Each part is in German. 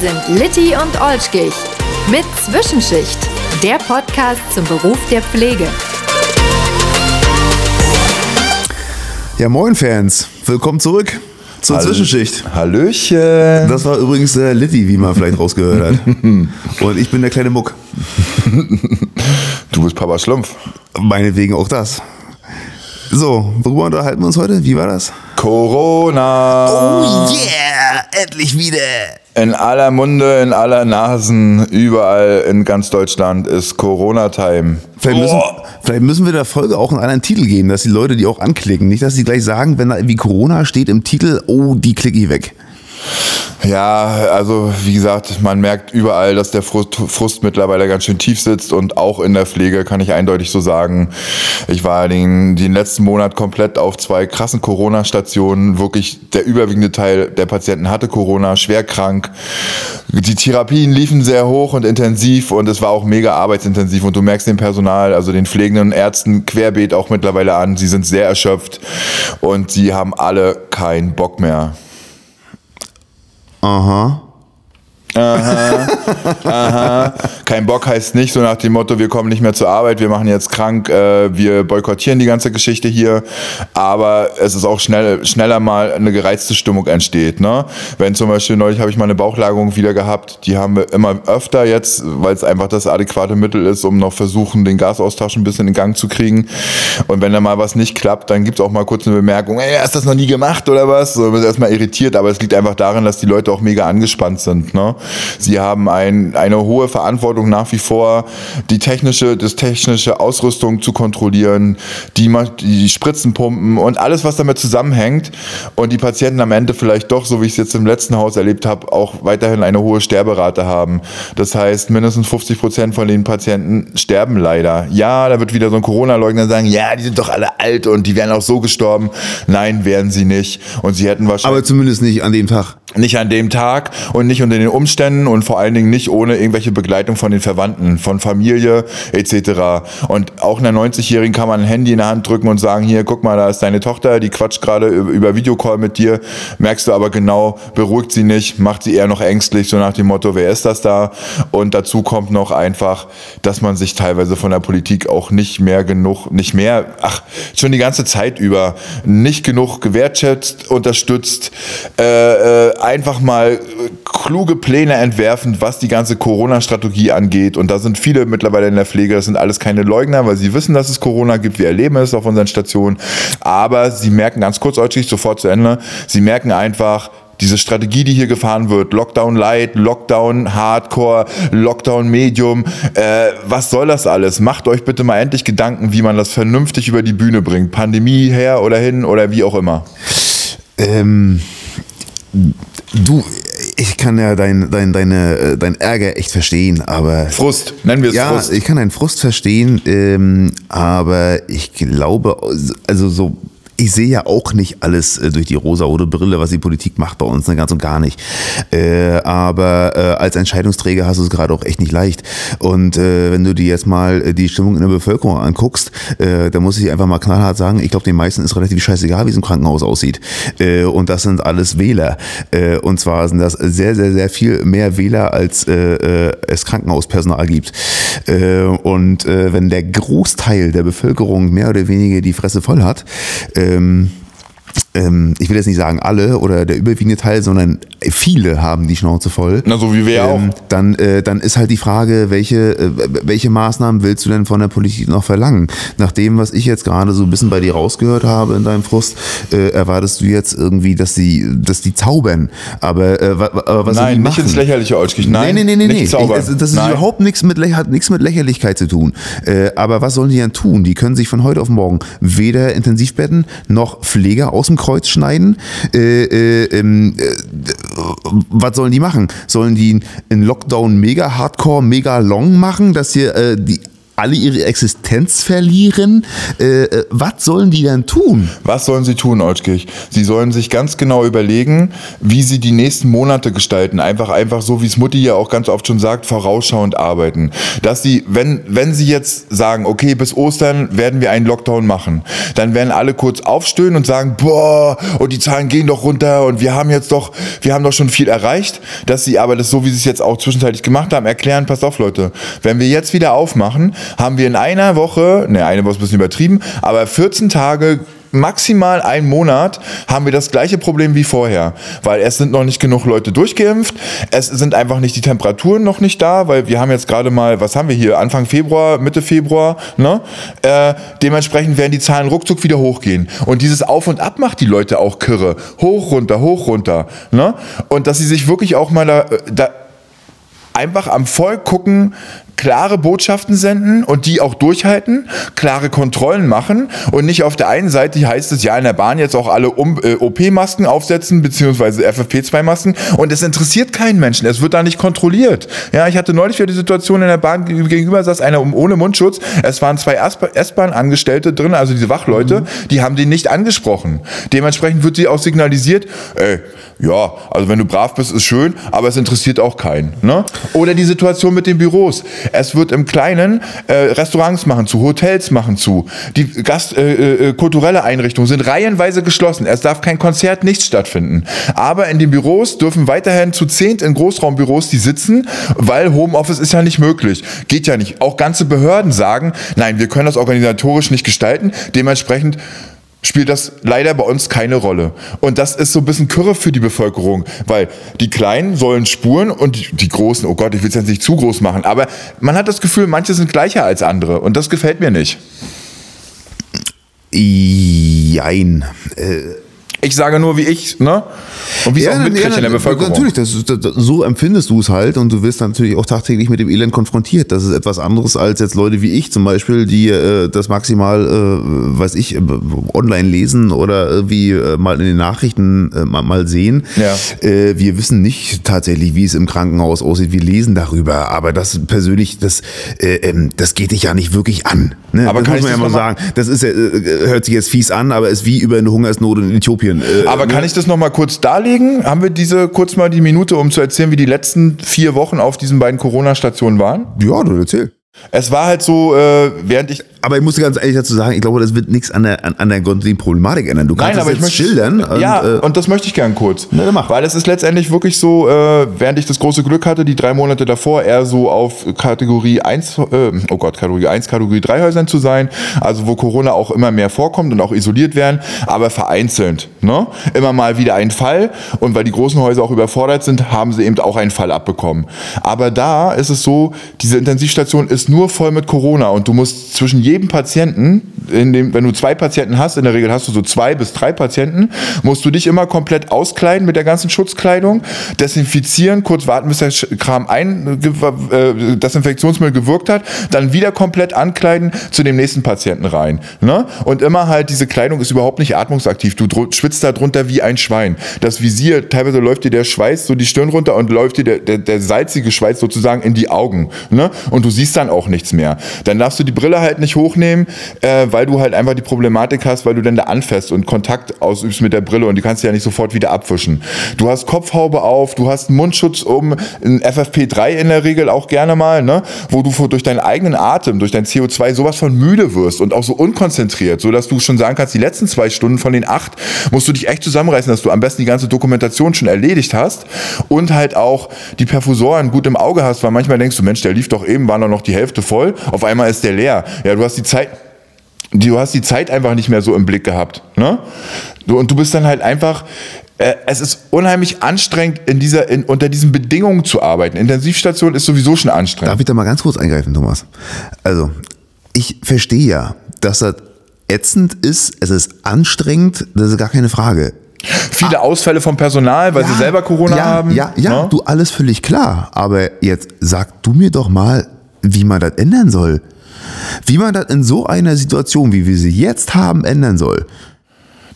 sind Litti und Olschkich mit Zwischenschicht, der Podcast zum Beruf der Pflege. Ja, moin Fans, willkommen zurück zur Hall- Zwischenschicht. Hallöchen. Das war übrigens der Litti, wie man vielleicht rausgehört hat. Und ich bin der kleine Muck. Du bist Papa Schlumpf. Meinetwegen auch das. So, worüber unterhalten wir uns heute? Wie war das? Corona. yeah, endlich wieder. In aller Munde, in aller Nasen, überall in ganz Deutschland ist Corona-Time. Vielleicht müssen, vielleicht müssen wir der Folge auch einen anderen Titel geben, dass die Leute die auch anklicken. Nicht, dass sie gleich sagen, wenn da irgendwie Corona steht im Titel, oh, die klicke ich weg. Ja, also wie gesagt, man merkt überall, dass der Frust, Frust mittlerweile ganz schön tief sitzt und auch in der Pflege kann ich eindeutig so sagen. Ich war den, den letzten Monat komplett auf zwei krassen Corona-Stationen. Wirklich der überwiegende Teil der Patienten hatte Corona, schwer krank. Die Therapien liefen sehr hoch und intensiv und es war auch mega arbeitsintensiv und du merkst dem Personal, also den pflegenden Ärzten querbeet auch mittlerweile an. Sie sind sehr erschöpft und sie haben alle keinen Bock mehr. Uh huh. Aha. Kein Bock heißt nicht so nach dem Motto, wir kommen nicht mehr zur Arbeit, wir machen jetzt krank, äh, wir boykottieren die ganze Geschichte hier. Aber es ist auch schnell, schneller mal eine gereizte Stimmung entsteht. Ne? Wenn zum Beispiel neulich habe ich mal eine Bauchlagerung wieder gehabt, die haben wir immer öfter jetzt, weil es einfach das adäquate Mittel ist, um noch versuchen, den Gasaustausch ein bisschen in Gang zu kriegen. Und wenn da mal was nicht klappt, dann gibt es auch mal kurz eine Bemerkung, ey, hast du das noch nie gemacht oder was? So, man ist erstmal irritiert, aber es liegt einfach daran, dass die Leute auch mega angespannt sind. Ne? Sie haben ein, eine hohe Verantwortung nach wie vor, die technische, das technische Ausrüstung zu kontrollieren, die, die Spritzenpumpen und alles, was damit zusammenhängt. Und die Patienten am Ende vielleicht doch, so wie ich es jetzt im letzten Haus erlebt habe, auch weiterhin eine hohe Sterberate haben. Das heißt, mindestens 50 Prozent von den Patienten sterben leider. Ja, da wird wieder so ein Corona-Leugner sagen, ja, die sind doch alle alt und die wären auch so gestorben. Nein, wären sie nicht. Und sie hätten wahrscheinlich Aber zumindest nicht an dem Tag. nicht an dem Tag und nicht unter den Umständen und vor allen Dingen nicht ohne irgendwelche Begleitung von den Verwandten, von Familie etc. Und auch einer 90-Jährigen kann man ein Handy in der Hand drücken und sagen, hier, guck mal, da ist deine Tochter, die quatscht gerade über Videocall mit dir, merkst du aber genau, beruhigt sie nicht, macht sie eher noch ängstlich, so nach dem Motto, wer ist das da? Und dazu kommt noch einfach, dass man sich teilweise von der Politik auch nicht mehr genug, nicht mehr, ach, schon die ganze Zeit über, nicht genug gewertschätzt, unterstützt, äh, äh, einfach mal kluge Pläne entwerfen, was die ganze Corona-Strategie angeht. Und da sind viele mittlerweile in der Pflege, das sind alles keine Leugner, weil sie wissen, dass es Corona gibt. Wir erleben es auf unseren Stationen. Aber sie merken ganz kurzäutig, sofort zu Ende, sie merken einfach, diese Strategie, die hier gefahren wird, Lockdown Light, Lockdown Hardcore, Lockdown Medium, äh, was soll das alles? Macht euch bitte mal endlich Gedanken, wie man das vernünftig über die Bühne bringt. Pandemie her oder hin oder wie auch immer. Ähm, du, ich kann ja dein, dein, deine, äh, dein Ärger echt verstehen, aber. Frust, nennen wir es Ja, Frust. ich kann deinen Frust verstehen, ähm, aber ich glaube, also so. Ich sehe ja auch nicht alles äh, durch die rosa-rote Brille, was die Politik macht bei uns, ne, ganz und gar nicht. Äh, aber äh, als Entscheidungsträger hast du es gerade auch echt nicht leicht. Und äh, wenn du dir jetzt mal äh, die Stimmung in der Bevölkerung anguckst, äh, dann muss ich einfach mal knallhart sagen, ich glaube, den meisten ist relativ scheißegal, wie es im Krankenhaus aussieht. Und das sind alles Wähler. Äh, und zwar sind das sehr, sehr, sehr viel mehr Wähler, als es Krankenhauspersonal gibt. Und wenn der Großteil der Bevölkerung mehr oder weniger die Fresse voll hat, ähm, ähm, ich will jetzt nicht sagen alle oder der überwiegende Teil, sondern viele haben die Schnauze voll. Na, so wie wir Ähm, auch. dann, äh, dann ist halt die Frage, welche, äh, welche Maßnahmen willst du denn von der Politik noch verlangen? Nach dem, was ich jetzt gerade so ein bisschen bei dir rausgehört habe in deinem Frust, äh, erwartest du jetzt irgendwie, dass die, dass die zaubern. Aber, äh, aber was Nein, nicht ins Lächerliche, Olschkich. Nein, nee, nee, nee, nee. nicht Ich, zaubern. also, das ist Nein. überhaupt nichts mit, hat nichts mit Lächerlichkeit zu tun. Äh, aber was sollen die denn tun? Die können sich von heute auf morgen weder Intensivbetten noch Pfleger aus dem Kreuz schneiden. Äh, äh, ähm, äh, was sollen die machen? Sollen die einen Lockdown mega hardcore, mega long machen, dass hier äh, die alle ihre Existenz verlieren. Äh, äh, was sollen die denn tun? Was sollen sie tun, Olschkirch? Sie sollen sich ganz genau überlegen, wie sie die nächsten Monate gestalten. Einfach, einfach so, wie es Mutti ja auch ganz oft schon sagt, vorausschauend arbeiten. Dass sie, wenn, wenn sie jetzt sagen, okay, bis Ostern werden wir einen Lockdown machen, dann werden alle kurz aufstöhnen und sagen, boah, und die Zahlen gehen doch runter und wir haben jetzt doch, wir haben doch schon viel erreicht. Dass sie aber das so, wie sie es jetzt auch zwischenzeitlich gemacht haben, erklären, pass auf, Leute, wenn wir jetzt wieder aufmachen, haben wir in einer Woche, ne, eine Woche ist ein bisschen übertrieben, aber 14 Tage maximal einen Monat haben wir das gleiche Problem wie vorher, weil es sind noch nicht genug Leute durchgeimpft, es sind einfach nicht die Temperaturen noch nicht da, weil wir haben jetzt gerade mal, was haben wir hier, Anfang Februar, Mitte Februar, ne? Äh, dementsprechend werden die Zahlen ruckzuck wieder hochgehen und dieses Auf und Ab macht die Leute auch kirre, hoch, runter, hoch, runter, ne? Und dass sie sich wirklich auch mal da, da einfach am Volk gucken, klare Botschaften senden und die auch durchhalten, klare Kontrollen machen und nicht auf der einen Seite heißt es ja in der Bahn jetzt auch alle äh, OP-Masken aufsetzen beziehungsweise FFP2-Masken und es interessiert keinen Menschen, es wird da nicht kontrolliert. Ja, ich hatte neulich wieder die Situation in der Bahn gegenüber saß einer ohne Mundschutz, es waren zwei S-Bahn-Angestellte drin, also diese Wachleute, mhm. die haben den nicht angesprochen. Dementsprechend wird sie auch signalisiert, ey, ja, also wenn du brav bist, ist schön, aber es interessiert auch keinen. Ne? Oder die Situation mit den Büros. Es wird im Kleinen äh, Restaurants machen zu, Hotels machen zu. Die Gast, äh, äh, kulturelle Einrichtungen sind reihenweise geschlossen. Es darf kein Konzert, nichts stattfinden. Aber in den Büros dürfen weiterhin zu zehnt in Großraumbüros die sitzen, weil Homeoffice ist ja nicht möglich. Geht ja nicht. Auch ganze Behörden sagen, nein, wir können das organisatorisch nicht gestalten. Dementsprechend spielt das leider bei uns keine Rolle. Und das ist so ein bisschen Kürre für die Bevölkerung, weil die Kleinen sollen spuren und die Großen, oh Gott, ich will es jetzt nicht zu groß machen, aber man hat das Gefühl, manche sind gleicher als andere und das gefällt mir nicht. Jein. Äh ich sage nur, wie ich, ne? Und wie es auch mitkriege ja, in der Bevölkerung. Natürlich, das, das, so empfindest du es halt und du wirst natürlich auch tagtäglich mit dem Elend konfrontiert. Das ist etwas anderes als jetzt Leute wie ich zum Beispiel, die äh, das maximal, äh, weiß ich, äh, online lesen oder irgendwie äh, mal in den Nachrichten äh, mal, mal sehen. Ja. Äh, wir wissen nicht tatsächlich, wie es im Krankenhaus aussieht. Wir lesen darüber, aber das persönlich, das, äh, ähm, das geht dich ja nicht wirklich an. Ne? Aber das kann muss man ja mal sagen. Das ist, äh, hört sich jetzt fies an, aber ist wie über eine Hungersnot in Äthiopien Äthiopien. Äh, Aber kann ne? ich das nochmal kurz darlegen? Haben wir diese kurz mal die Minute, um zu erzählen, wie die letzten vier Wochen auf diesen beiden Corona-Stationen waren? Ja, du erzähl. Es war halt so, äh, während ich aber ich muss ganz ehrlich dazu sagen, ich glaube, das wird nichts an der, an, an der Problematik ändern. Du kannst Nein, aber jetzt ich möchte, schildern. Ja, und, äh, und, das möchte ich gern kurz. Na, mach. Weil es ist letztendlich wirklich so, äh, während ich das große Glück hatte, die drei Monate davor eher so auf Kategorie 1, äh, oh Gott, Kategorie 1, Kategorie 3 Häusern zu sein, also wo Corona auch immer mehr vorkommt und auch isoliert werden, aber vereinzelt. Ne? Immer mal wieder ein Fall und weil die großen Häuser auch überfordert sind, haben sie eben auch einen Fall abbekommen. Aber da ist es so, diese Intensivstation ist nur voll mit Corona und du musst zwischen jedem Patienten dem, wenn du zwei Patienten hast, in der Regel hast du so zwei bis drei Patienten, musst du dich immer komplett auskleiden mit der ganzen Schutzkleidung, desinfizieren, kurz warten, bis der Kram ein, äh, Desinfektionsmittel gewirkt hat, dann wieder komplett ankleiden zu dem nächsten Patienten rein. Ne? Und immer halt, diese Kleidung ist überhaupt nicht atmungsaktiv. Du schwitzt da drunter wie ein Schwein. Das Visier, teilweise läuft dir der Schweiß so die Stirn runter und läuft dir der, der, der salzige Schweiß sozusagen in die Augen. Ne? Und du siehst dann auch nichts mehr. Dann darfst du die Brille halt nicht hochnehmen äh, weil du halt einfach die Problematik hast, weil du dann da anfährst und Kontakt ausübst mit der Brille und die kannst du ja nicht sofort wieder abwischen. Du hast Kopfhaube auf, du hast einen Mundschutz um, ein FFP3 in der Regel auch gerne mal, ne? wo du durch deinen eigenen Atem, durch dein CO2 sowas von müde wirst und auch so unkonzentriert, so dass du schon sagen kannst, die letzten zwei Stunden von den acht musst du dich echt zusammenreißen, dass du am besten die ganze Dokumentation schon erledigt hast und halt auch die Perfusoren gut im Auge hast, weil manchmal denkst du, Mensch, der lief doch eben, war noch die Hälfte voll, auf einmal ist der leer. Ja, du hast die Zeit du hast die Zeit einfach nicht mehr so im Blick gehabt. Ne? Und du bist dann halt einfach, äh, es ist unheimlich anstrengend, in dieser, in, unter diesen Bedingungen zu arbeiten. Intensivstation ist sowieso schon anstrengend. Darf ich da mal ganz kurz eingreifen, Thomas? Also, ich verstehe ja, dass das ätzend ist, es ist anstrengend, das ist gar keine Frage. Viele ah. Ausfälle vom Personal, weil ja, sie selber Corona ja, haben. Ja, ja, ja, ne? du alles völlig klar. Aber jetzt sag du mir doch mal, wie man das ändern soll. Wie man das in so einer Situation, wie wir sie jetzt haben, ändern soll.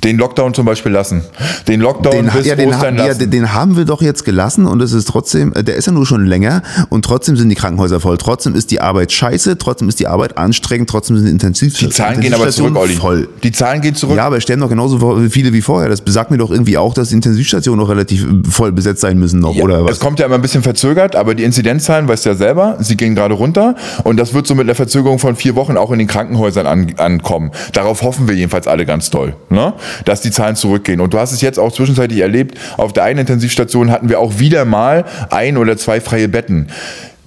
Den Lockdown zum Beispiel lassen. Den Lockdown Den, bis ja, den, Ostern ha- ja, lassen. den, den haben wir doch jetzt gelassen und es ist trotzdem, äh, der ist ja nur schon länger und trotzdem sind die Krankenhäuser voll. Trotzdem ist die Arbeit scheiße, trotzdem ist die Arbeit anstrengend, trotzdem sind die Intensiv die Zahlen gehen aber zurück, Olli. voll. Die Zahlen gehen zurück. Ja, aber es sterben doch genauso viele wie vorher. Das besagt mir doch irgendwie auch, dass die Intensivstationen noch relativ äh, voll besetzt sein müssen noch, Ja, oder was? Es kommt ja immer ein bisschen verzögert, aber die Inzidenzzahlen, weißt du ja selber, sie gehen gerade runter und das wird so mit einer Verzögerung von vier Wochen auch in den Krankenhäusern an, ankommen. Darauf hoffen wir jedenfalls alle ganz doll, ne? Dass die Zahlen zurückgehen. Und du hast es jetzt auch zwischenzeitlich erlebt, auf der einen Intensivstation hatten wir auch wieder mal ein oder zwei freie Betten.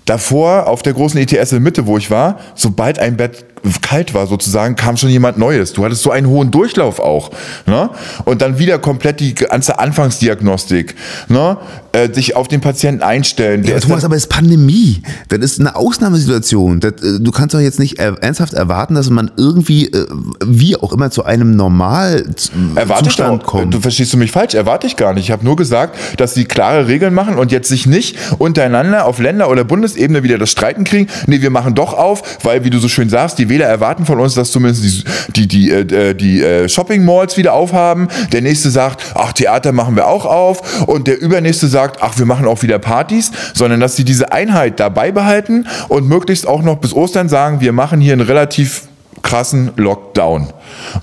Davor auf der großen ETS in Mitte, wo ich war, sobald ein Bett kalt war sozusagen, kam schon jemand Neues. Du hattest so einen hohen Durchlauf auch. Ne? Und dann wieder komplett die ganze Anfangsdiagnostik. Ne? Äh, sich auf den Patienten einstellen. Ja, Der ist Thomas, aber es ist Pandemie. Das ist eine Ausnahmesituation. Das, äh, du kannst doch jetzt nicht ernsthaft erwarten, dass man irgendwie, äh, wie auch immer, zu einem Normalzustand kommt. du verstehst du mich falsch, erwarte ich gar nicht. Ich habe nur gesagt, dass sie klare Regeln machen und jetzt sich nicht untereinander auf Länder- oder Bundesebene wieder das Streiten kriegen. Nee, wir machen doch auf, weil, wie du so schön sagst, die Wähler erwarten von uns, dass zumindest die, die, die, äh, die äh, Shopping-Malls wieder aufhaben. Der nächste sagt, ach, Theater machen wir auch auf. Und der übernächste sagt, ach, wir machen auch wieder Partys. Sondern, dass sie diese Einheit dabei behalten und möglichst auch noch bis Ostern sagen, wir machen hier einen relativ krassen Lockdown.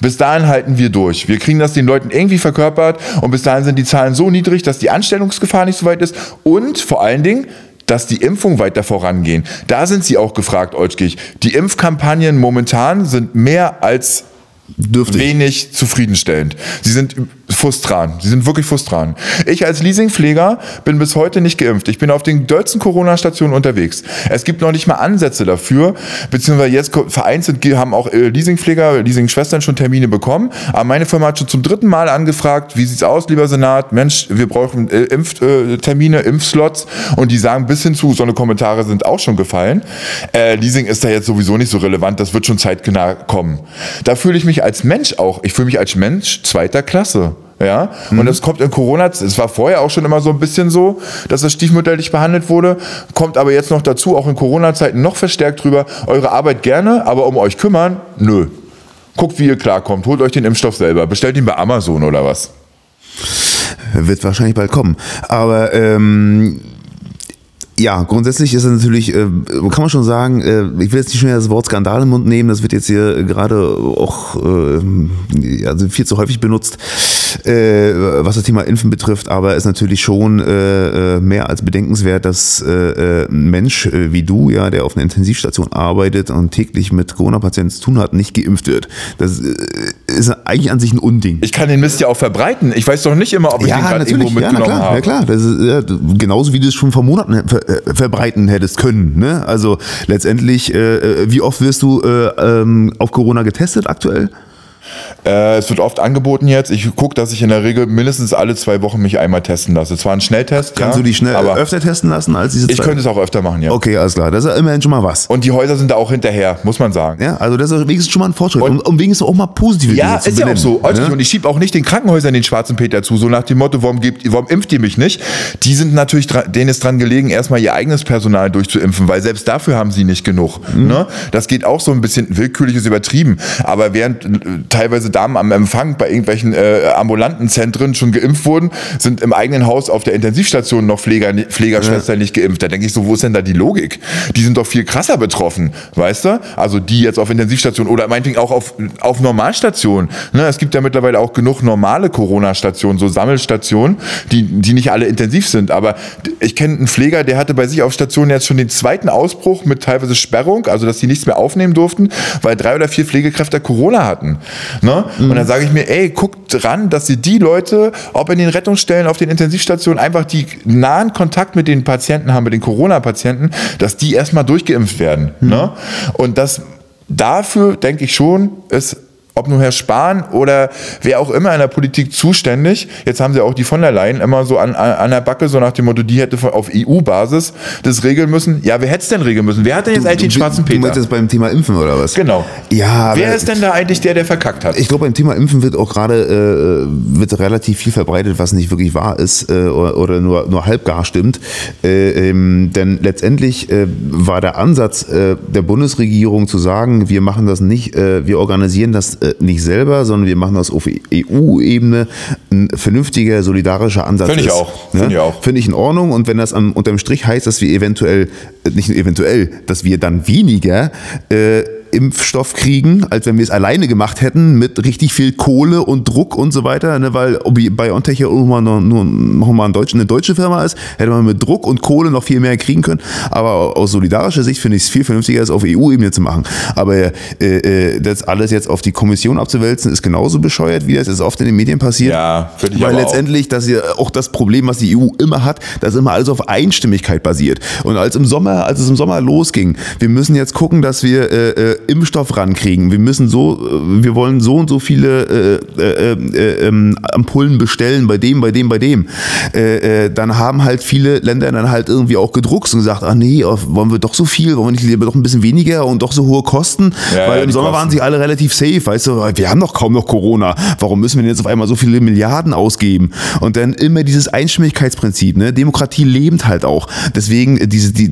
Bis dahin halten wir durch. Wir kriegen das den Leuten irgendwie verkörpert und bis dahin sind die Zahlen so niedrig, dass die Anstellungsgefahr nicht so weit ist und vor allen Dingen, dass die Impfungen weiter vorangehen. Da sind sie auch gefragt, Olschkich. Die Impfkampagnen momentan sind mehr als Dürftig. wenig zufriedenstellend. Sie sind frustran. Sie sind wirklich frustran. Ich als Leasingpfleger bin bis heute nicht geimpft. Ich bin auf den dollsten Corona-Stationen unterwegs. Es gibt noch nicht mal Ansätze dafür, beziehungsweise jetzt vereinzelt haben auch äh, Leasingpfleger, Leasingschwestern schon Termine bekommen. Aber meine Firma hat schon zum dritten Mal angefragt, wie sieht's aus, lieber Senat? Mensch, wir brauchen äh, Impftermine, äh, Impfslots. Und die sagen bis hin zu, so eine Kommentare sind auch schon gefallen. Leasing ist da jetzt sowieso nicht so relevant, das wird schon zeitnah kommen. Da fühle ich mich als Mensch auch, ich fühle mich als Mensch zweiter Klasse. Ja, und das kommt in Corona, es war vorher auch schon immer so ein bisschen so, dass das stiefmütterlich behandelt wurde, kommt aber jetzt noch dazu, auch in Corona-Zeiten noch verstärkt drüber, eure Arbeit gerne, aber um euch kümmern, nö. Guckt, wie ihr klarkommt, holt euch den Impfstoff selber, bestellt ihn bei Amazon oder was. Wird wahrscheinlich bald kommen. Aber ähm, ja, grundsätzlich ist es natürlich, äh, kann man schon sagen, äh, ich will jetzt nicht wieder das Wort Skandal im Mund nehmen, das wird jetzt hier gerade auch äh, also viel zu häufig benutzt, äh, was das Thema Impfen betrifft, aber es ist natürlich schon äh, äh, mehr als bedenkenswert, dass ein Mensch wie du, ja, der auf einer Intensivstation arbeitet und täglich mit Corona-Patienten zu tun hat, nicht geimpft wird. Das ist eigentlich an sich ein Unding. Ich kann den Mist ja auch verbreiten. Ich weiß doch nicht immer, ob ich den gerade irgendwo natürlich, ja, mitgenommen klar, habe. ja klar. Das ist, ja, genauso wie du es schon vor Monaten ver äh, verbreiten hättest können. Ne? Also letztendlich, äh, äh, wie oft wirst du äh, ähm, auf Corona getestet aktuell? Äh, es wird oft angeboten jetzt. Ich gucke, dass ich in der Regel mindestens alle zwei Wochen mich einmal testen lasse. Zwar ein Schnelltest, Kannst ja, du dich schnell aber öfter testen lassen als diese ich zwei? könnte es auch öfter machen, ja. Okay, alles klar. Das ist ja immerhin schon mal was. Und die Häuser sind da auch hinterher, muss man sagen. Ja, also das ist wenigstens schon mal ein Fortschritt. Und- um, um wenigstens auch mal positive Ja, Dinge zu ist ja auch benennen, so. Ne? Und ich schiebe auch nicht den Krankenhäusern den schwarzen Peter zu, so nach dem Motto, warum, gebt, warum impft ihr mich nicht? Die sind natürlich, denen ist dran gelegen, erstmal ihr eigenes Personal durchzuimpfen, weil selbst dafür haben sie nicht genug. Mhm. Ne? Das geht auch so ein bisschen willkürlich ist übertrieben. Aber während äh, teilweise Damen am Empfang bei irgendwelchen äh, ambulanten Zentren schon geimpft wurden, sind im eigenen Haus auf der Intensivstation noch Pfleger, Pflegerschwestern nicht geimpft. Da denke ich so, wo ist denn da die Logik? Die sind doch viel krasser betroffen, weißt du? Also die jetzt auf Intensivstation oder meinetwegen auch auf, auf Normalstation. Ne? Es gibt ja mittlerweile auch genug normale Corona-Stationen, so Sammelstationen, die, die nicht alle intensiv sind. Aber ich kenne einen Pfleger, der hatte bei sich auf Station jetzt schon den zweiten Ausbruch mit teilweise Sperrung, also dass die nichts mehr aufnehmen durften, weil drei oder vier Pflegekräfte Corona hatten. Ne? Und dann sage ich mir, ey, guckt dran, dass ihr die Leute, ob in den Rettungsstellen, auf den Intensivstationen, einfach die nahen Kontakt mit den Patienten haben, mit den Corona-Patienten, dass die erstmal durchgeimpft werden. Ne? Und das dafür denke ich schon, ist ob nur Herr Spahn oder wer auch immer in der Politik zuständig. Jetzt haben sie auch die von der Leyen immer so an, an, der Backe, so nach dem Motto, die hätte auf EU-Basis das regeln müssen. Ja, wer hätte es denn regeln müssen? Wer hat denn jetzt eigentlich den schwarzen Du meinst Peter? jetzt beim Thema Impfen oder was? Genau. Ja, Wer ist denn da eigentlich der, der verkackt hat? Ich glaube, beim Thema Impfen wird auch gerade äh, wird relativ viel verbreitet, was nicht wirklich wahr ist äh, oder, oder nur, nur halbgar stimmt. Äh, ähm, denn letztendlich äh, war der Ansatz äh, der Bundesregierung zu sagen, wir machen das nicht, äh, wir organisieren das nicht selber, sondern wir machen das auf EU-Ebene ein vernünftiger, solidarischer Ansatz Finde ich ist. auch. Ne? Finde ich auch. Finde ich in Ordnung. Und wenn das am, unterm Strich heißt, dass wir eventuell, äh, nicht nur eventuell, dass wir dann weniger äh, Impfstoff kriegen, als wenn wir es alleine gemacht hätten, mit richtig viel Kohle und Druck und so weiter, ne, weil BioNTech ja irgendwann noch, nur noch mal ein Deutsch, eine deutsche Firma ist, hätte man mit Druck und Kohle noch viel mehr kriegen können. Aber aus solidarischer Sicht finde ich es viel vernünftiger, es auf EU-Ebene zu machen. Aber äh, äh, das alles jetzt auf die Kommission abzuwälzen, ist genauso bescheuert, wie das jetzt oft in den Medien passiert. Ja, finde ich Weil letztendlich, dass ihr auch das Problem, was die EU immer hat, dass immer alles auf Einstimmigkeit basiert. Und als im Sommer, als es im Sommer losging, wir müssen jetzt gucken, dass wir äh, äh, Impfstoff rankriegen. Wir müssen so, äh, wir wollen so und so viele äh, äh, äh, ähm, Ampullen bestellen bei dem, bei dem, bei dem. Äh, äh, dann haben halt viele Länder dann halt irgendwie auch gedruckt und gesagt, ah nee, wollen wir doch so viel, wollen wir nicht lieber doch ein bisschen weniger und doch so hohe Kosten? Ja, Weil ja, im Sommer Kosten. waren sie alle relativ safe, weißt du, wir haben doch kaum noch Corona. Warum müssen wir denn jetzt auf einmal so viele Milliarden ausgeben? Und dann immer dieses Einstimmigkeitsprinzip, ne? Demokratie lebend halt auch. Deswegen, diese, die,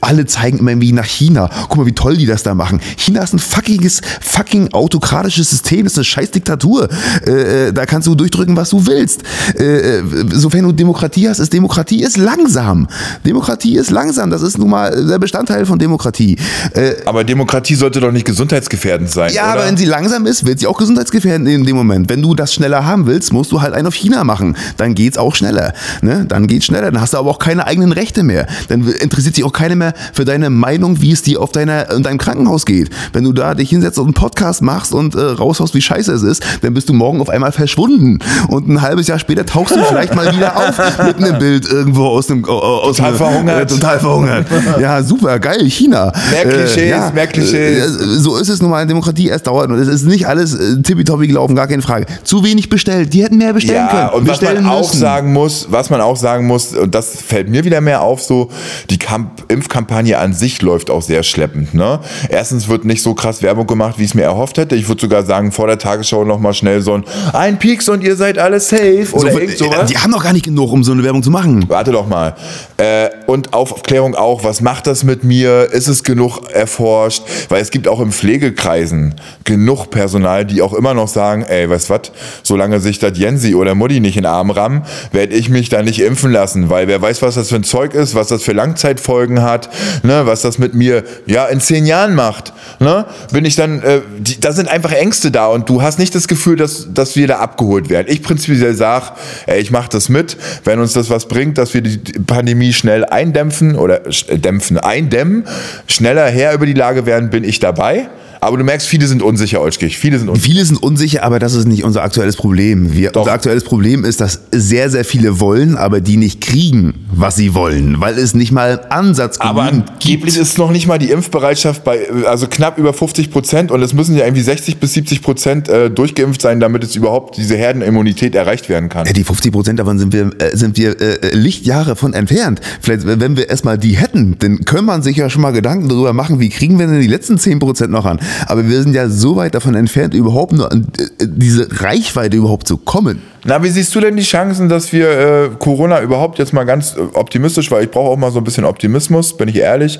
alle zeigen immer wie nach China. Guck mal, wie toll die das da machen. China ist ein fuckinges, fucking autokratisches System, das ist eine scheiß Diktatur. Äh, äh, da kannst du durchdrücken, was du willst. Äh, äh, sofern du Demokratie hast, ist Demokratie ist langsam. Demokratie ist langsam. Das ist nun mal der Bestandteil von Demokratie. Äh, Aber Demokratie sollte doch nicht gesundheitsgefährdend sein. ja, oder? aber wenn sie langsam ist, wird sie auch gesundheitsgefährdend in dem Moment. Wenn du das schneller haben willst, musst du halt einen auf China machen. Dann geht's auch schneller. Ne? Dann geht's schneller. Dann hast du aber auch keine eigenen Rechte mehr. Dann interessiert sich auch keiner mehr für deine Meinung, wie es dir auf deiner, in deinem Krankenhaus geht. Wenn du da dich hinsetzt und einen Podcast machst und äh, raushaust, wie scheiße es ist, dann bist du morgen auf einmal verschwunden. Und ein halbes Jahr später tauchst du vielleicht mal wieder auf mit einem Bild irgendwo aus dem aus Total einem, verhungert. Äh, total verhungert. Ja, super, geil, China. Mehr Klischees, ja, mehr Klischees. äh, so ist es nun mal in Demokratie, es dauert und es ist nicht alles äh, tippitoppi gelaufen, gar keine Frage. Zu wenig bestellt, die hätten mehr bestellen Ja, können. und was man auch müssen. sagen muss, was man auch sagen muss, und das fällt mir wieder mehr auf, so die Kamp Impfkampagne an sich läuft auch sehr schleppend. Ne? Erstens wird nicht so krass Werbung gemacht, wie ich es mir erhofft hätte. Ich würde sogar sagen, vor der Tagesschau nochmal schnell so ein ein Pieks und ihr seid alle safe oder so, irgend äh, sowas. die haben doch gar nicht genug, um so eine Werbung zu machen. Warte doch mal. Äh, und Aufklärung auch, was macht das mit mir? Ist es genug erforscht? Weil es gibt auch im Pflegekreisen genug Personal, die auch immer noch sagen, ey, weißt was, solange sich das Jensi oder Mutti nicht in den Arm rammen, werde ich mich da nicht impfen lassen, weil wer weiß, was das für ein Zeug ist, was das für Langzeitfolgen hat, ne, was das mit mir ja in zehn Jahren macht. Ne? Bin ich dann, äh, die, da sind einfach Ängste da und du hast nicht das Gefühl, dass, dass wir da abgeholt werden. Ich prinzipiell sage, ich mache das mit, wenn uns das was bringt, dass wir die Pandemie schnell eindämpfen oder äh, dämpfen, eindämmen, schneller her über die Lage werden, bin ich dabei. Aber du merkst, viele sind unsicher, Olschkich. Viele sind unsicher. Viele sind unsicher, aber das ist nicht unser aktuelles Problem. Wir, unser aktuelles Problem ist, dass sehr, sehr viele wollen, aber die nicht kriegen, was sie wollen, weil es nicht mal Ansatz Aber genügend angeblich ist noch nicht mal die Impfbereitschaft bei, also knapp über 50 Prozent und es müssen ja irgendwie 60 bis 70 Prozent äh, durchgeimpft sein, damit es überhaupt diese Herdenimmunität erreicht werden kann. Ja, die 50 Prozent davon sind wir, äh, sind wir äh, Lichtjahre von entfernt. Vielleicht, wenn wir erstmal die hätten, dann könnte man sich ja schon mal Gedanken darüber machen, wie kriegen wir denn die letzten 10 Prozent noch an. Aber wir sind ja so weit davon entfernt, überhaupt nur an äh, diese Reichweite überhaupt zu kommen. Na, wie siehst du denn die Chancen, dass wir äh, Corona überhaupt jetzt mal ganz äh, optimistisch, weil ich brauche auch mal so ein bisschen Optimismus, bin ich ehrlich.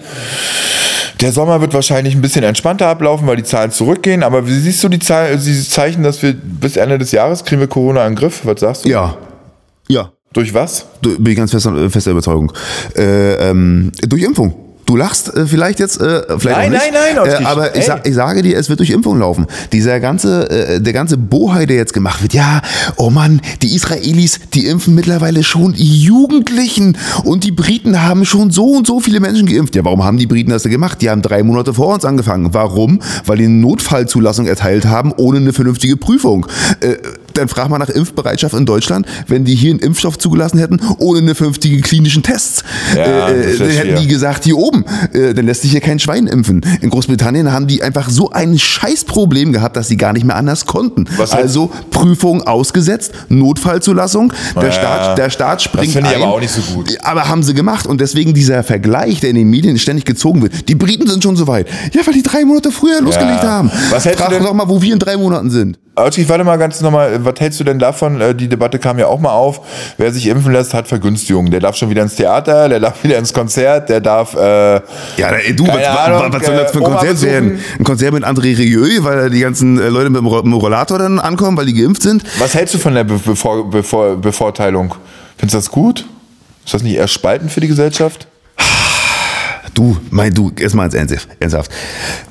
Der Sommer wird wahrscheinlich ein bisschen entspannter ablaufen, weil die Zahlen zurückgehen. Aber wie siehst du die, Zahl, die Zeichen, dass wir bis Ende des Jahres kriegen wir Corona in den Griff? Was sagst du? Ja. Ja. Durch was? Du- Bin ich ganz fester, fester Überzeugung. Äh, ähm, durch Impfung. Du lachst äh, vielleicht jetzt, äh, vielleicht Nein, nicht. nein, nein, äh, aber ich, sa ich sage dir, es wird durch Impfung laufen. Dieser ganze, äh, der ganze Bohai, der jetzt gemacht wird. Ja, oh Mann, die Israelis, die impfen mittlerweile schon die Jugendlichen und die Briten haben schon so und so viele Menschen geimpft. Ja, warum haben die Briten das denn gemacht? Die haben drei Monate vor uns angefangen. Warum? Weil die eine Notfallzulassung erteilt haben, ohne eine vernünftige Prüfung. Äh, dann fragt man nach Impfbereitschaft in Deutschland, wenn die hier einen Impfstoff zugelassen hätten, ohne eine vernünftige klinischen Tests. Ja, äh, das äh, dann hätten die gesagt, hier oben, äh, dann lässt sich hier kein Schwein impfen. In Großbritannien haben die einfach so ein Scheißproblem gehabt, dass sie gar nicht mehr anders konnten. Was also Prüfung ausgesetzt, Notfallzulassung, der, Ja, Staat, der Staat springt finde ich ein. aber auch nicht so gut. Aber haben sie gemacht und deswegen dieser Vergleich, der in den Medien ständig gezogen wird. Die Briten sind schon so weit. Ja, weil die drei Monate früher losgelegt haben. Was Frag doch mal, wo wir in drei Monaten sind. Autschig, warte mal ganz nochmal, was hältst du denn davon? Äh, Die Debatte kam ja auch mal auf. Wer sich impfen lässt, hat Vergünstigungen. Der darf schon wieder ins Theater, der darf wieder ins Konzert, der darf. Äh, Ja, ey, du, was, Ahnung, was soll das für ein äh, Oma Konzert werden? Ein Konzert mit André Rieu, weil die ganzen äh, Leute mit dem Ro- mit dem Rollator dann ankommen, weil die geimpft sind? was hältst du von der Be Bevor Bevor Bevorteilung? Findest du das gut? Ist das nicht eher spalten für die Gesellschaft? Du, mein du, erstmal ernsthaft.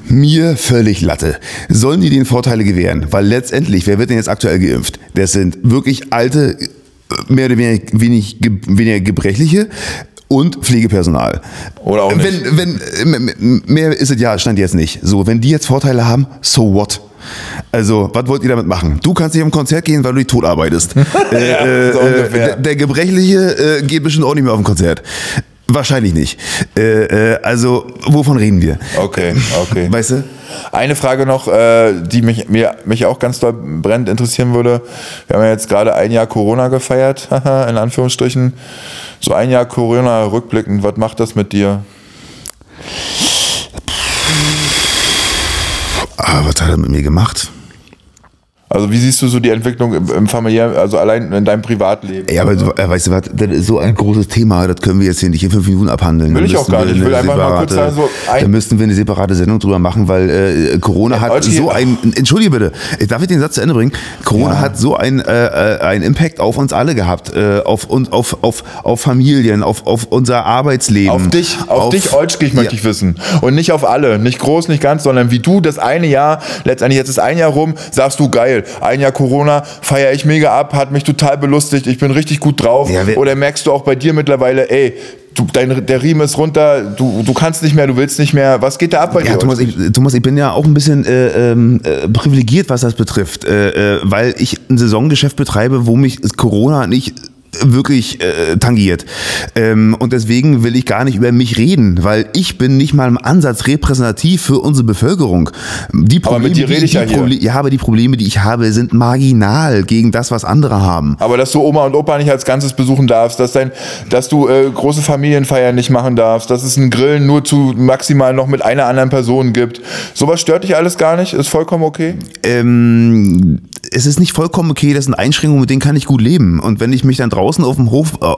Mir völlig Latte. Sollen die den Vorteile gewähren? Weil letztendlich, wer wird denn jetzt aktuell geimpft? Das sind wirklich alte, äh, mehr oder weniger, wenig, ge- weniger gebrechliche und Pflegepersonal. Oder auch nicht. Wenn, wenn, äh, mehr ist es ja, stand jetzt nicht. So, wenn die jetzt Vorteile haben, so what? Also, was wollt ihr damit machen? Du kannst nicht am Konzert gehen, weil du dich tot arbeitest. äh, äh, so äh, der, der Gebrechliche äh, geht bestimmt auch nicht mehr auf ein Konzert. Wahrscheinlich nicht. Äh, äh, also, wovon reden wir? Okay, okay. Weißt du? Eine Frage noch, äh, die mich, mir, mich auch ganz doll brennend interessieren würde. Wir haben ja jetzt gerade ein Jahr Corona gefeiert, in Anführungsstrichen. So ein Jahr Corona rückblickend, was macht das mit dir? Ah, was hat er mit mir gemacht? Also wie siehst du so die Entwicklung im, im familiären, also allein in deinem Privatleben? Ey, aber äh, weißt du was, das ist so ein großes Thema, das können wir jetzt hier nicht in fünf Minuten abhandeln. Will ich auch gar nicht. Ich will einfach mal kurz sagen, so ein- Da müssten wir eine separate Sendung drüber machen, weil äh, Corona hat Leute, so ein, entschuldige bitte, darf ich den Satz zu Ende bringen? Corona Ja. hat so ein, äh, äh, einen Impact auf uns alle gehabt, äh, auf, uns, auf, auf, auf Familien, auf, auf unser Arbeitsleben. Auf dich, auf, dich, Olschkich, möchte Ja. ich wissen. Und nicht auf alle, nicht groß, nicht ganz, sondern wie du das eine Jahr, letztendlich jetzt ist ein Jahr rum, sagst du geil, ein Jahr Corona, feiere ich mega ab, hat mich total belustigt, ich bin richtig gut drauf. Ja, Oder merkst du auch bei dir mittlerweile, ey, du, dein, der Riemen ist runter, du, du kannst nicht mehr, du willst nicht mehr, was geht da ab bei Ja, dir? Thomas ich, Thomas, ich bin ja auch ein bisschen äh, ähm, äh, privilegiert, was das betrifft, äh, äh, weil ich ein Saisongeschäft betreibe, wo mich Corona nicht wirklich äh, tangiert. Ähm, und deswegen will ich gar nicht über mich reden, weil ich bin nicht mal im Ansatz repräsentativ für unsere Bevölkerung. Die Aber mit dir die, rede ich die ja hier. Proble- ja, aber die Probleme, die ich habe, sind marginal gegen das, was andere haben. Aber dass du Oma und Opa nicht als Ganzes besuchen darfst, dass, dein, dass du äh, große Familienfeiern nicht machen darfst, dass es ein Grillen nur zu maximal noch mit einer anderen Person gibt. Sowas stört dich alles gar nicht? Ist vollkommen okay? ähm, es ist nicht vollkommen okay, das sind Einschränkungen, mit denen kann ich gut leben. Und wenn ich mich dann draußen auf dem Hof äh, äh,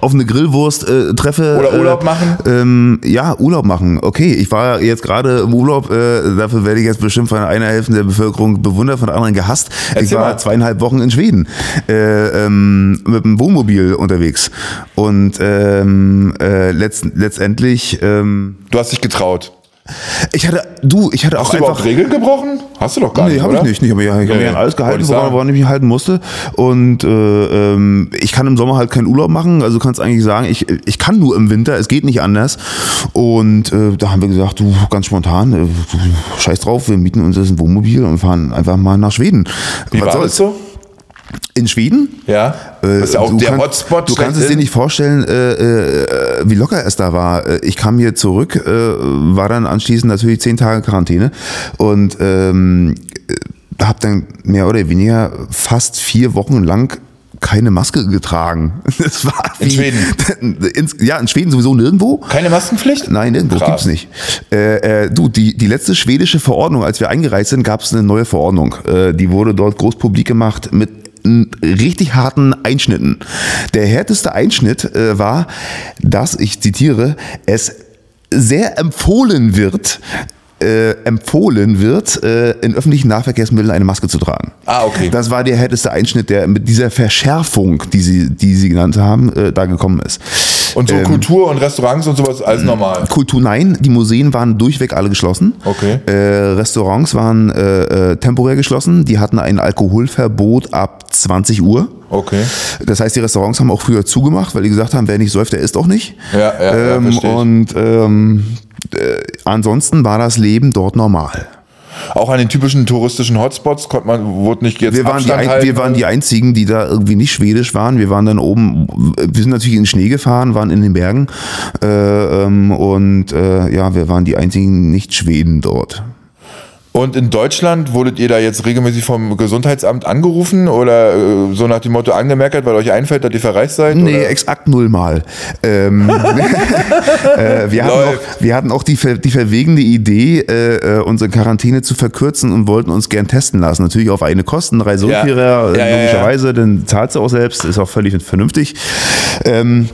auf eine Grillwurst äh, treffe. Oder äh, Urlaub machen? Ähm, ja, Urlaub machen. Okay, ich war jetzt gerade im Urlaub, äh, dafür werde ich jetzt bestimmt von einer Hälfte der Bevölkerung bewundert, von der anderen gehasst. ich Erzähl war mal. zweieinhalb Wochen in Schweden äh, ähm, mit dem Wohnmobil unterwegs. Und ähm, äh, letzt, letztendlich, ähm, Du hast dich getraut. Ich hatte, du, ich hatte Hast auch du einfach. überhaupt Regeln gebrochen? Hast du doch gar Nee, nicht, habe ich nicht. Ich habe mich Nee, an alles gehalten, woran, woran ich mich halten musste. Und äh, ähm, ich kann im Sommer halt keinen Urlaub machen. Also du kannst eigentlich sagen, ich, ich kann nur im Winter, es geht nicht anders. Und äh, da haben wir gesagt, du, ganz spontan, äh, scheiß drauf, wir mieten uns jetzt ein Wohnmobil und fahren einfach mal nach Schweden. Wie war das so? In Schweden? Ja. Äh, das ist ja auch der kann- Hotspot. Du kannst es dir nicht vorstellen, äh, äh, wie locker es da war. Äh, Ich kam hier zurück, äh, war dann anschließend natürlich zehn Tage Quarantäne und ähm, äh, habe dann mehr oder weniger fast vier Wochen lang keine Maske getragen. Das war In wie- Schweden? In, ja, in Schweden sowieso nirgendwo. Keine Maskenpflicht? Nein, nirgendwo Krass. gibt's nicht. Äh, äh, du, die, die letzte schwedische Verordnung, als wir eingereist sind, gab's eine neue Verordnung. Äh, die wurde dort groß publik gemacht mit richtig harten Einschnitten. Der härteste Einschnitt äh, war, dass, ich zitiere, es sehr empfohlen wird, äh, empfohlen wird, äh, in öffentlichen Nahverkehrsmitteln eine Maske zu tragen. Ah, okay. Das war der härteste Einschnitt, der mit dieser Verschärfung, die sie, die sie genannt haben, äh, da gekommen ist. Und so Ähm, Kultur und Restaurants und sowas, alles normal. Kultur nein, die Museen waren durchweg alle geschlossen. Okay. Äh, Restaurants waren äh, äh, temporär geschlossen. Die hatten ein Alkoholverbot ab 20 Uhr. Okay. Das heißt, die Restaurants haben auch früher zugemacht, weil die gesagt haben, wer nicht säuft, der isst auch nicht. Ja, ja, ja, ähm, ich. Und ähm, äh, ansonsten war das Leben dort normal. Auch an den typischen touristischen Hotspots konnte man, wurde nicht jetzt Wir waren, die, ein, wir waren die einzigen, die da irgendwie nicht schwedisch waren. Wir waren dann oben, wir sind natürlich in den Schnee gefahren, waren in den Bergen äh, ähm, und äh, ja, wir waren die einzigen Nicht-Schweden dort. Und in Deutschland wurdet ihr da jetzt regelmäßig vom Gesundheitsamt angerufen oder äh, so nach dem Motto angemerkt, weil euch einfällt, dass ihr verreist seid? Nee, oder? exakt nullmal. Ähm, äh, wir, hatten auch, wir hatten auch die, ver, die verwegende Idee, äh, äh, unsere Quarantäne zu verkürzen und wollten uns gern testen lassen. Natürlich auf eine Kosten, Reiserückkehrer, Ja. Ja, ja, ja. logischerweise, dann zahlst du auch selbst, ist auch völlig vernünftig. Ähm,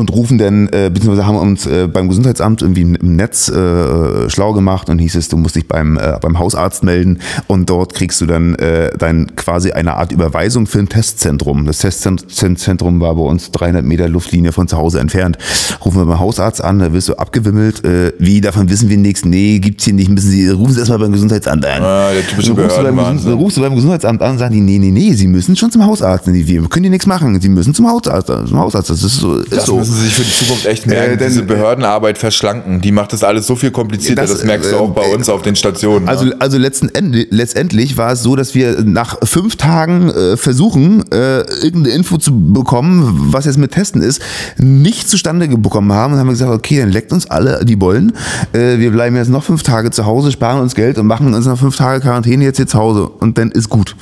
und rufen dann, äh, beziehungsweise haben uns äh, beim Gesundheitsamt irgendwie im Netz äh, schlau gemacht und hieß es, du musst dich beim, äh, beim Hausarzt melden und dort kriegst du dann äh, dein quasi eine Art Überweisung für ein Testzentrum. Das Testzentrum war bei uns 300 Meter Luftlinie von zu Hause entfernt. Rufen wir beim Hausarzt an, da wirst du abgewimmelt. Äh, wie, davon wissen wir nichts? Nee, gibt's hier nicht. Müssen Sie, rufen Sie erstmal beim Gesundheitsamt an. Ah, der typische Dann rufst, du beim. Gesund- dann rufst du beim Gesundheitsamt an und sagen die, nee, nee, nee, Sie müssen schon zum Hausarzt. Nee, Wir können hier nichts machen. Sie müssen zum Hausarzt. Zum Hausarzt. Das ist so. Ist Das so. Müssen sie sich für die Zukunft echt merken, Äh, denn- diese Behördenarbeit verschlanken. Die macht das alles so viel komplizierter, das, Das, merkst du äh, auch bei äh, uns auf den Stationen. Also, ne? also letzten Ende, letztendlich war es so, dass wir nach fünf Tagen äh, versuchen, äh, irgendeine Info zu bekommen, was jetzt mit Testen ist, nicht zustande bekommen haben und haben gesagt, okay, dann leckt uns alle die Bollen. Äh, wir bleiben jetzt noch fünf Tage zu Hause, sparen uns Geld und machen uns noch fünf Tage Quarantäne jetzt hier zu Hause und dann ist gut.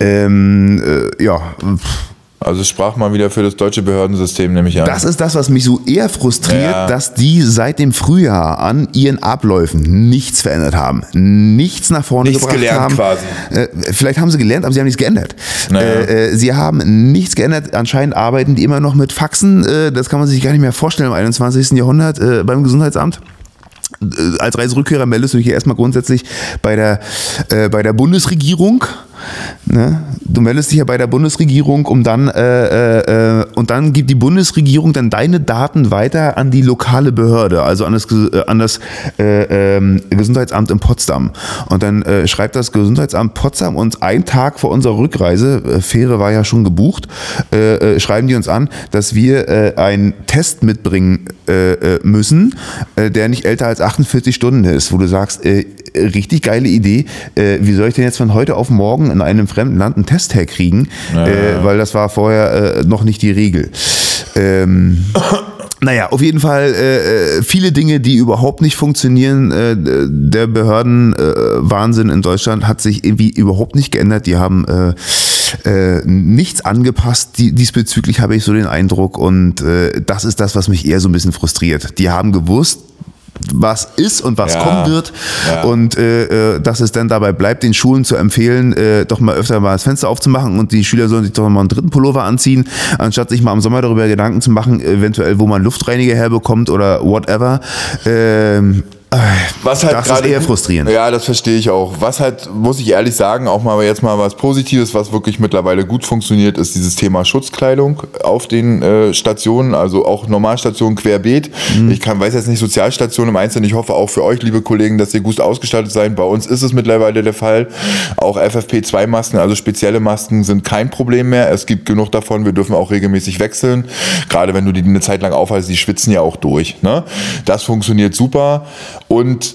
Ähm, äh, ja, Also sprach mal wieder für das deutsche Behördensystem, nehme ich an. das ist das, was mich so eher frustriert, Ja. dass die seit dem Frühjahr an ihren Abläufen nichts verändert haben, nichts nach vorne Nichts gebracht gelernt haben. quasi. Äh, vielleicht haben sie gelernt, aber sie haben nichts geändert. Naja. Äh, äh, sie haben nichts geändert. Anscheinend arbeiten die immer noch mit Faxen. Das kann man sich gar nicht mehr vorstellen im 21. Jahrhundert beim Gesundheitsamt als Reiserückkehrer meldest du dich erstmal grundsätzlich bei der, äh, bei der Bundesregierung. Ne? Du meldest dich ja bei der Bundesregierung, um dann äh, äh, äh, und dann gibt die Bundesregierung dann deine Daten weiter an die lokale Behörde, also an das, äh, an das äh, ähm, Gesundheitsamt in Potsdam. Und dann äh, schreibt das Gesundheitsamt Potsdam uns einen Tag vor unserer Rückreise, äh, Fähre war ja schon gebucht, schreiben die uns an, dass wir einen Test mitbringen müssen, der nicht älter als 48 Stunden ist, wo du sagst, richtig geile Idee, wie soll ich denn jetzt von heute auf morgen in einem fremden Land einen Test herkriegen, äh, weil das war vorher äh, noch nicht die Regel. Ähm, naja, auf jeden Fall äh, äh, viele Dinge, die überhaupt nicht funktionieren. Äh, der Behördenwahnsinn in Deutschland hat sich irgendwie überhaupt nicht geändert. Die haben äh, äh, nichts angepasst. Die, diesbezüglich habe ich so den Eindruck. Und äh, das ist das, was mich eher so ein bisschen frustriert. Die haben gewusst, was ist und was Ja. kommen wird. Ja. Und äh, äh, dass es dann dabei bleibt, den Schulen zu empfehlen, äh, doch mal öfter mal das Fenster aufzumachen und die Schüler sollen sich doch mal einen dritten Pullover anziehen, anstatt sich mal im Sommer darüber Gedanken zu machen, eventuell, wo man Luftreiniger herbekommt oder whatever. Ähm, äh, Was halt das ist gerade eher frustrierend. Ja, das verstehe ich auch. Was halt, muss ich ehrlich sagen, auch mal jetzt mal was Positives, was wirklich mittlerweile gut funktioniert, ist dieses Thema Schutzkleidung auf den äh, Stationen, also auch Normalstationen querbeet. Mhm. Ich kann, weiß jetzt nicht Sozialstationen im Einzelnen. Ich hoffe auch für euch, liebe Kollegen, dass ihr gut ausgestattet seid. Bei uns ist es mittlerweile der Fall. Auch FFP2-Masken, also spezielle Masken, sind kein Problem mehr. Es gibt genug davon. Wir dürfen auch regelmäßig wechseln. Gerade wenn du die eine Zeit lang aufhaltst, die schwitzen ja auch durch. Ne? Das funktioniert super. Und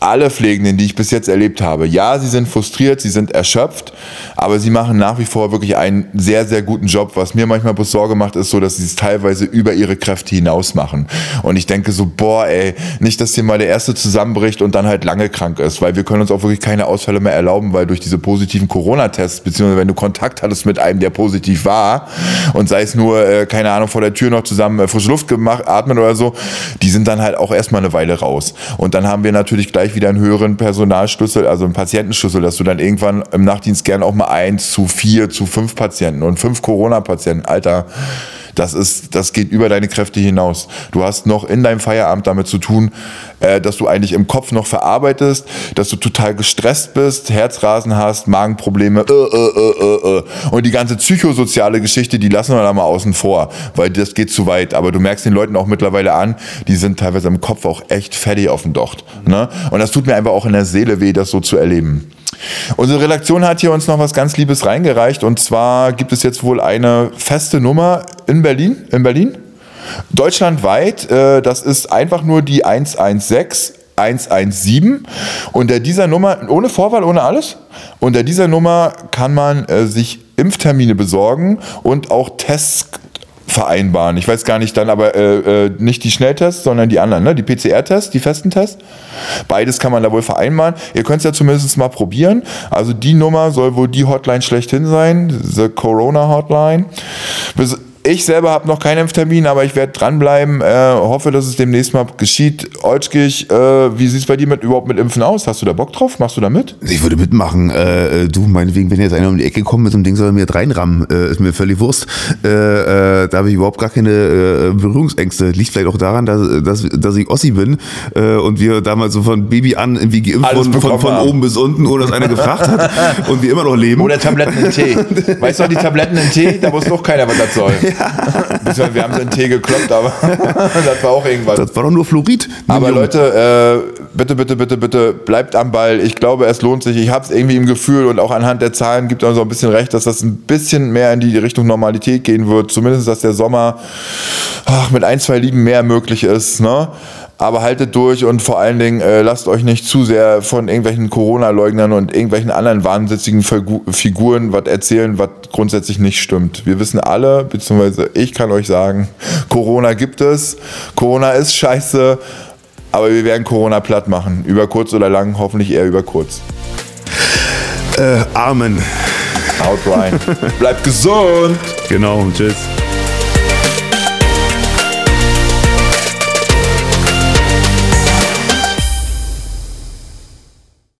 alle Pflegenden, die ich bis jetzt erlebt habe, ja, sie sind frustriert, sie sind erschöpft, aber sie machen nach wie vor wirklich einen sehr, sehr guten Job. Was mir manchmal bloß Sorge macht, ist so, dass sie es teilweise über ihre Kräfte hinaus machen. Und ich denke so, boah, ey, nicht, dass hier mal der Erste zusammenbricht und dann halt lange krank ist, weil wir können uns auch wirklich keine Ausfälle mehr erlauben, weil durch diese positiven Corona-Tests, beziehungsweise wenn du Kontakt hattest mit einem, der positiv war und sei es nur, äh, keine Ahnung, vor der Tür noch zusammen äh, frische Luft gemacht, atmen oder so, die sind dann halt auch erstmal eine Weile raus. Und dann haben wir natürlich gleich wieder einen höheren Personalschlüssel, also einen Patientenschlüssel, dass du dann irgendwann im Nachtdienst gern auch mal eins zu vier, zu fünf Patienten und fünf Corona-Patienten, Alter, das ist, das geht über deine Kräfte hinaus. Du hast noch in deinem Feierabend damit zu tun, äh, dass du eigentlich im Kopf noch verarbeitest, dass du total gestresst bist, Herzrasen hast, Magenprobleme, äh, äh, äh, äh, äh. und die ganze psychosoziale Geschichte, die lassen wir da mal außen vor, weil das geht zu weit. Aber du merkst den Leuten auch mittlerweile an, die sind teilweise im Kopf auch echt fertig auf dem Docht. Ne? Und das tut mir einfach auch in der Seele weh, das so zu erleben. Unsere Redaktion hat hier uns noch was ganz Liebes reingereicht und zwar gibt es jetzt wohl eine feste Nummer in Berlin, in Berlin, deutschlandweit. Äh, das ist einfach nur die 116 117 unter dieser Nummer ohne Vorwahl, ohne alles. Unter dieser Nummer kann man äh, sich Impftermine besorgen und auch Tests vereinbaren. Ich weiß gar nicht dann, aber äh, äh, nicht die Schnelltests, sondern die anderen, ne? die PCR-Tests, die festen Tests. Beides kann man da wohl vereinbaren. Ihr könnt es ja zumindest mal probieren. Also die Nummer soll wohl die Hotline schlechthin sein, the Corona Hotline. Ich selber habe noch keinen Impftermin, aber ich werde dranbleiben. Äh, hoffe, dass es demnächst mal geschieht. Olschkig, äh, wie sieht es bei dir mit, überhaupt mit Impfen aus? Hast du da Bock drauf? Machst du da mit? Ich würde mitmachen. Äh, du, meinetwegen, wenn jetzt einer um die Ecke kommt mit so einem Ding, soll er mir reinrammen. Äh, ist mir völlig Wurst. Äh, äh, da habe ich überhaupt gar keine äh, Berührungsängste. Liegt vielleicht auch daran, dass, dass, dass ich Ossi bin und wir damals so von Baby an irgendwie geimpft wurden, von, von oben bis unten, ohne dass einer gefragt hat und wir immer noch leben. Oder Tabletten in Tee. Weißt du noch, die Tabletten in Tee? Da wusste auch keiner, was das soll. Beziehungsweise Wir haben so einen Tee gekloppt, aber das war auch irgendwas. das war doch nur Fluorid. Aber. Leute, äh, bitte, bitte, bitte, bitte, bleibt am Ball. Ich glaube, es lohnt sich. Ich habe es irgendwie im Gefühl und auch anhand der Zahlen gibt uns so ein bisschen recht, dass das ein bisschen mehr in die Richtung Normalität gehen wird. Zumindest, dass der Sommer ach, mit ein, zwei Ligen mehr möglich ist. Ne? Aber haltet durch und vor allen Dingen äh, lasst euch nicht zu sehr von irgendwelchen Corona-Leugnern und irgendwelchen anderen wahnsinnigen Figu- Figuren was erzählen, was grundsätzlich nicht stimmt. Wir wissen alle, beziehungsweise ich kann euch sagen, Corona gibt es, Corona ist scheiße, aber wir werden Corona platt machen. Über kurz oder lang, hoffentlich eher über kurz. Äh, Amen. Haut rein. Bleibt gesund! Genau, tschüss.